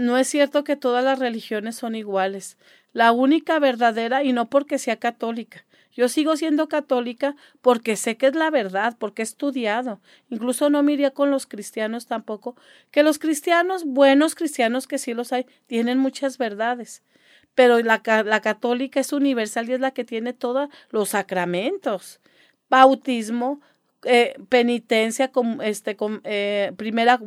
no es cierto que todas las religiones son iguales. La única verdadera, y no porque sea católica. Yo sigo siendo católica porque sé que es la verdad, porque he estudiado. Incluso no me con los cristianos tampoco, que los cristianos, buenos cristianos que sí los hay, tienen muchas verdades. Pero la, la católica es universal y es la que tiene todos los sacramentos. Bautismo, eh, penitencia, este, eh, primera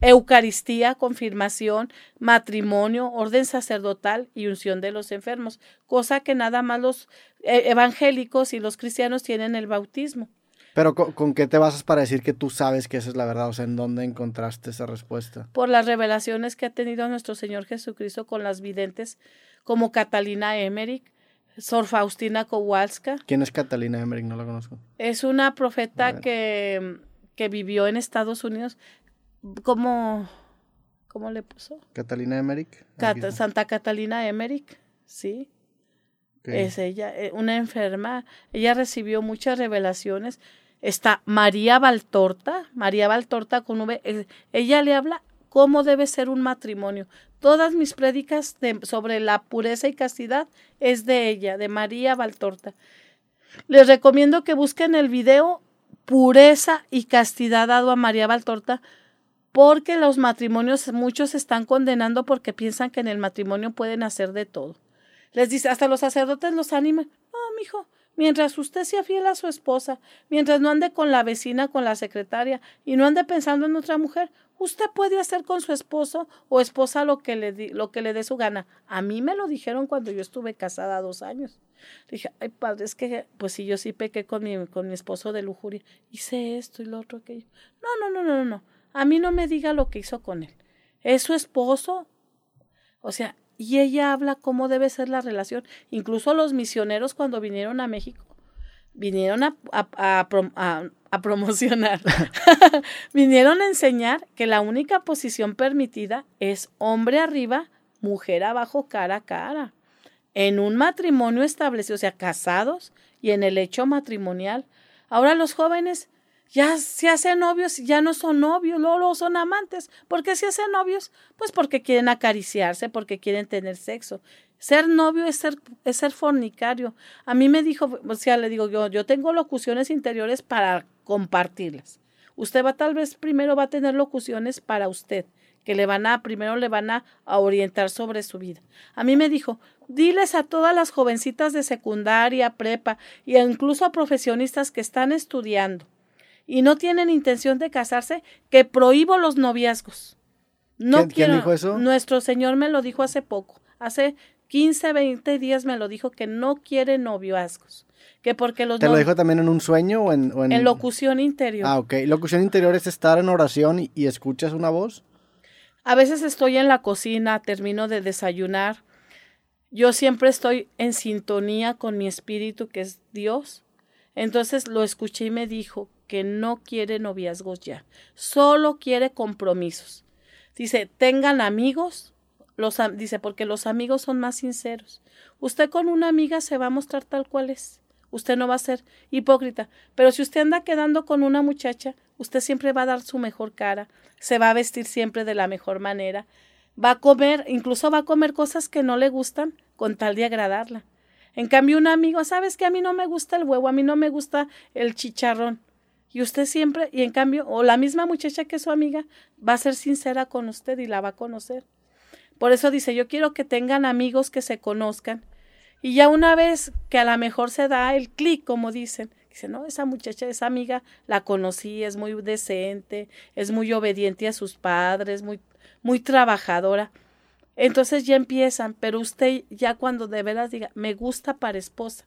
Eucaristía, confirmación, matrimonio, orden sacerdotal y unción de los enfermos, cosa que nada más los eh, evangélicos y los cristianos tienen el bautismo. Pero ¿con, qué te basas para decir que tú sabes que esa es la verdad? O sea, ¿en dónde encontraste esa respuesta? Por las revelaciones que ha tenido nuestro Señor Jesucristo con las videntes como Catalina Emmerich, Sor Faustina Kowalska. ¿Quién es Catalina Emmerich? No la conozco. Es una profeta que, que vivió en Estados Unidos. ¿Cómo, cómo le puso? Catalina Emmerich. Santa Catalina Emmerich, sí. Es ella, eh, una enferma. Ella recibió muchas revelaciones. Está María Valtorta, María Valtorta con V. Ella le habla cómo debe ser un matrimonio. Todas mis prédicas sobre la pureza y castidad es de ella, de María Valtorta. Les recomiendo que busquen el video Pureza y Castidad dado a María Valtorta porque los matrimonios muchos se están condenando porque piensan que en el matrimonio pueden hacer de todo. Les dice, hasta los sacerdotes los animan. No, mijo, mientras usted sea fiel a su esposa, mientras no ande con la vecina, con la secretaria y no ande pensando en otra mujer, usted puede hacer con su esposo o esposa lo que le, lo que le dé su gana. A mí me lo dijeron cuando yo estuve casada dos años. Dije, ay padre, es que, pues sí, yo sí pequé con mi, con mi esposo de lujuria. Hice esto y lo otro, aquello. No, no, no, no, no. A mí no me diga lo que hizo con él. Es su esposo. O sea, y ella habla cómo debe ser la relación. Incluso los misioneros cuando vinieron a México, vinieron a, a, promocionar, vinieron a enseñar que la única posición permitida es hombre arriba, mujer abajo, cara a cara. En un matrimonio establecido, o sea, casados y en el hecho matrimonial. Ahora los jóvenes ya se hacen novios, ya no son novios, luego, son amantes. ¿Por qué se hacen novios? Pues porque quieren acariciarse, porque quieren tener sexo. Ser novio es ser, es ser fornicario. A mí me dijo, o sea, le digo yo, yo tengo locuciones interiores para compartirlas. Usted va tal vez primero va a tener locuciones para usted, que le van a, primero le van a, a orientar sobre su vida. A mí me dijo, diles a todas las jovencitas de secundaria, prepa, e incluso a profesionistas que están estudiando y no tienen intención de casarse, que prohíbo los noviazgos. No ¿Quién, dijo eso? Nuestro Señor me lo dijo hace poco, hace 15, 20 días me lo dijo que no quiere noviazgos. Que porque los ¿Te lo dijo también en un sueño o en, en... locución interior. Ah, ok. Locución interior es estar en oración y, y escuchas una voz. A veces estoy en la cocina, termino de desayunar. Yo siempre estoy en sintonía con mi espíritu, que es Dios. Entonces lo escuché y me dijo, que no quiere noviazgos ya, solo quiere compromisos. Dice, tengan amigos, los, dice, porque los amigos son más sinceros. Usted con una amiga se va a mostrar tal cual es. Usted no va a ser hipócrita. Pero si usted anda quedando con una muchacha, usted siempre va a dar su mejor cara, se va a vestir siempre de la mejor manera, va a comer, incluso va a comer cosas que no le gustan con tal de agradarla. En cambio, un amigo, ¿sabes que a mí no me gusta el huevo, a mí no me gusta el chicharrón? Y usted siempre, y en cambio, o la misma muchacha que es su amiga, va a ser sincera con usted y la va a conocer. Por eso dice, yo quiero que tengan amigos que se conozcan. Y ya una vez que a lo mejor se da el clic, como dicen, dice, no, esa muchacha, esa amiga, la conocí, es muy decente, es muy obediente a sus padres, muy, muy trabajadora. Entonces ya empiezan, pero usted ya cuando de veras diga, me gusta para esposa.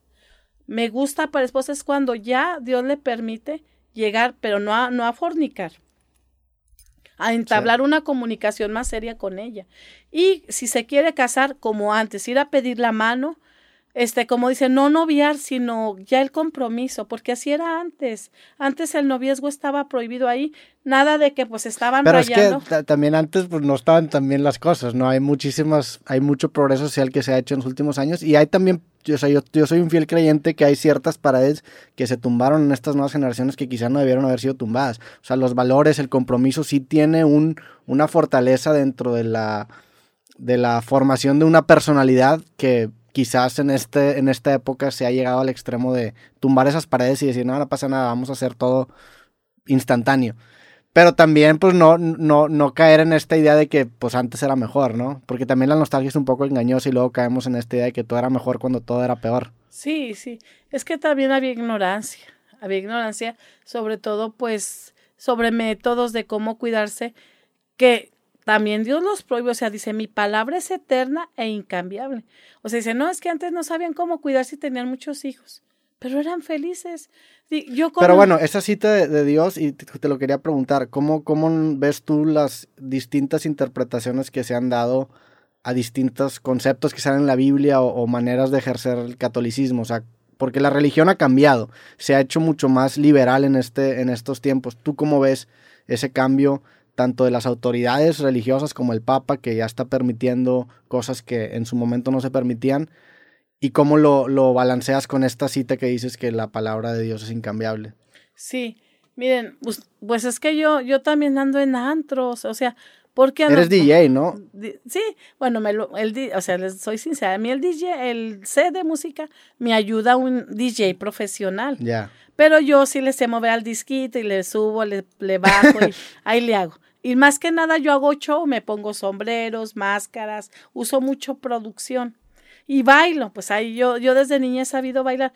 Me gusta para esposa es cuando ya Dios le permite llegar, pero no a, no a fornicar, a entablar una comunicación más seria con ella. Y si se quiere casar como antes, ir a pedir la mano, este, como dice, no noviar, sino ya el compromiso, porque así era antes. Antes el noviazgo estaba prohibido ahí, nada de que pues estaban Pero es que también antes pues no estaban tan bien las cosas, ¿no? Hay muchísimas, hay mucho progreso social que se ha hecho en los últimos años y hay también, yo, yo, yo soy un fiel creyente que hay ciertas paredes que se tumbaron en estas nuevas generaciones que quizás no debieron haber sido tumbadas. O sea, los valores, el compromiso sí tiene un, una fortaleza dentro de la de la formación de una personalidad que quizás en, este, en esta época se ha llegado al extremo de tumbar esas paredes y decir, no, no pasa nada, vamos a hacer todo instantáneo. Pero también, pues, no, no, no caer en esta idea de que, pues, antes era mejor, ¿no? Porque también la nostalgia es un poco engañosa y luego caemos en esta idea de que todo era mejor cuando todo era peor. Sí, sí. Es que también había ignorancia. Había ignorancia, sobre todo, pues, sobre métodos de cómo cuidarse, que también Dios los prohíbe. O sea, dice, mi palabra es eterna e incambiable. O sea, dice, no, es que antes no sabían cómo cuidarse y tenían muchos hijos pero eran felices. Yo Pero bueno, esa cita de, Dios, y te, lo quería preguntar, ¿cómo, ¿cómo ves tú las distintas interpretaciones que se han dado a distintos conceptos que salen en la Biblia o, maneras de ejercer el catolicismo? O sea, porque la religión ha cambiado, se ha hecho mucho más liberal en, este, en estos tiempos. ¿Tú cómo ves ese cambio tanto de las autoridades religiosas como el Papa, que ya está permitiendo cosas que en su momento no se permitían? ¿Y cómo lo, lo balanceas con esta cita que dices que la palabra de Dios es incambiable? Sí, miren, pues, pues, es que yo, yo también ando en antros, o sea, porque Eres DJ, ¿no? Sí, bueno, me lo, el, o sea, les soy sincera, a mí el DJ, el C de música, me ayuda un DJ profesional. Ya. Pero yo sí le sé mover al disquito y le subo, le, le bajo y ahí le hago. Y más que nada yo hago show, me pongo sombreros, máscaras, uso mucho producción y bailo, pues ahí yo, yo desde niña he sabido bailar.